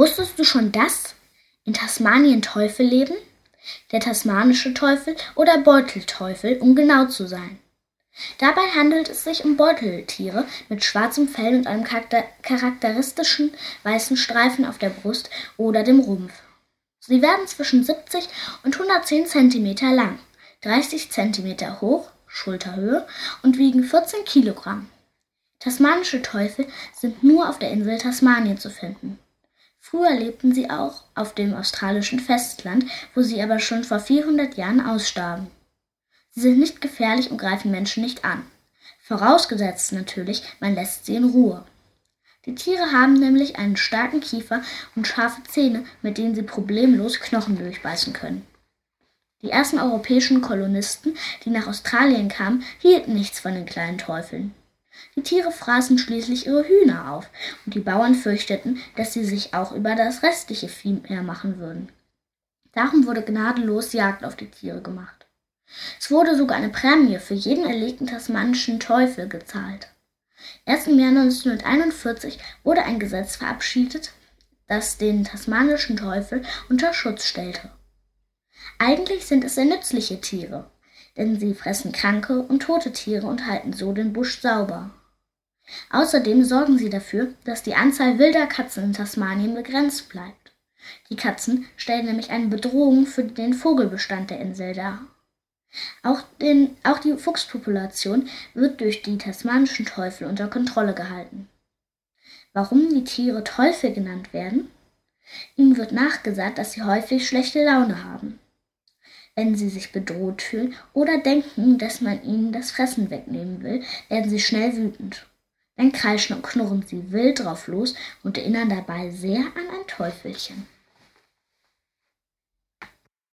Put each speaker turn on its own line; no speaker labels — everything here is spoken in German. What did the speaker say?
Wusstest du schon, dass in Tasmanien Teufel leben? Der tasmanische Teufel oder Beutelteufel, um genau zu sein. Dabei handelt es sich um Beuteltiere mit schwarzem Fell und einem charakteristischen weißen Streifen auf der Brust oder dem Rumpf. Sie werden zwischen 70 und 110 cm lang, 30 cm hoch (Schulterhöhe) und wiegen 14 Kilogramm. Tasmanische Teufel sind nur auf der Insel Tasmanien zu finden. Früher lebten sie auch auf dem australischen Festland, wo sie aber schon vor 400 Jahren ausstarben. Sie sind nicht gefährlich und greifen Menschen nicht an. Vorausgesetzt natürlich, man lässt sie in Ruhe. Die Tiere haben nämlich einen starken Kiefer und scharfe Zähne, mit denen sie problemlos Knochen durchbeißen können. Die ersten europäischen Kolonisten, die nach Australien kamen, hielten nichts von den kleinen Teufeln. Die Tiere fraßen schließlich ihre Hühner auf, und die Bauern fürchteten, dass sie sich auch über das restliche Vieh hermachen würden. Darum wurde gnadenlos Jagd auf die Tiere gemacht. Es wurde sogar eine Prämie für jeden erlegten tasmanischen Teufel gezahlt. Erst im Jahr 1941 wurde ein Gesetz verabschiedet, das den tasmanischen Teufel unter Schutz stellte. Eigentlich sind es sehr nützliche Tiere, denn sie fressen kranke und tote Tiere und halten so den Busch sauber. Außerdem sorgen sie dafür, dass die Anzahl wilder Katzen in Tasmanien begrenzt bleibt. Die Katzen stellen nämlich eine Bedrohung für den Vogelbestand der Insel dar. Auch, den, auch die Fuchspopulation wird durch die tasmanischen Teufel unter Kontrolle gehalten. Warum die Tiere Teufel genannt werden? Ihnen wird nachgesagt, dass sie häufig schlechte Laune haben. Wenn sie sich bedroht fühlen oder denken, dass man ihnen das Fressen wegnehmen will, werden sie schnell wütend. Dann kreischen und knurren sie wild drauf los und erinnern dabei sehr an ein Teufelchen.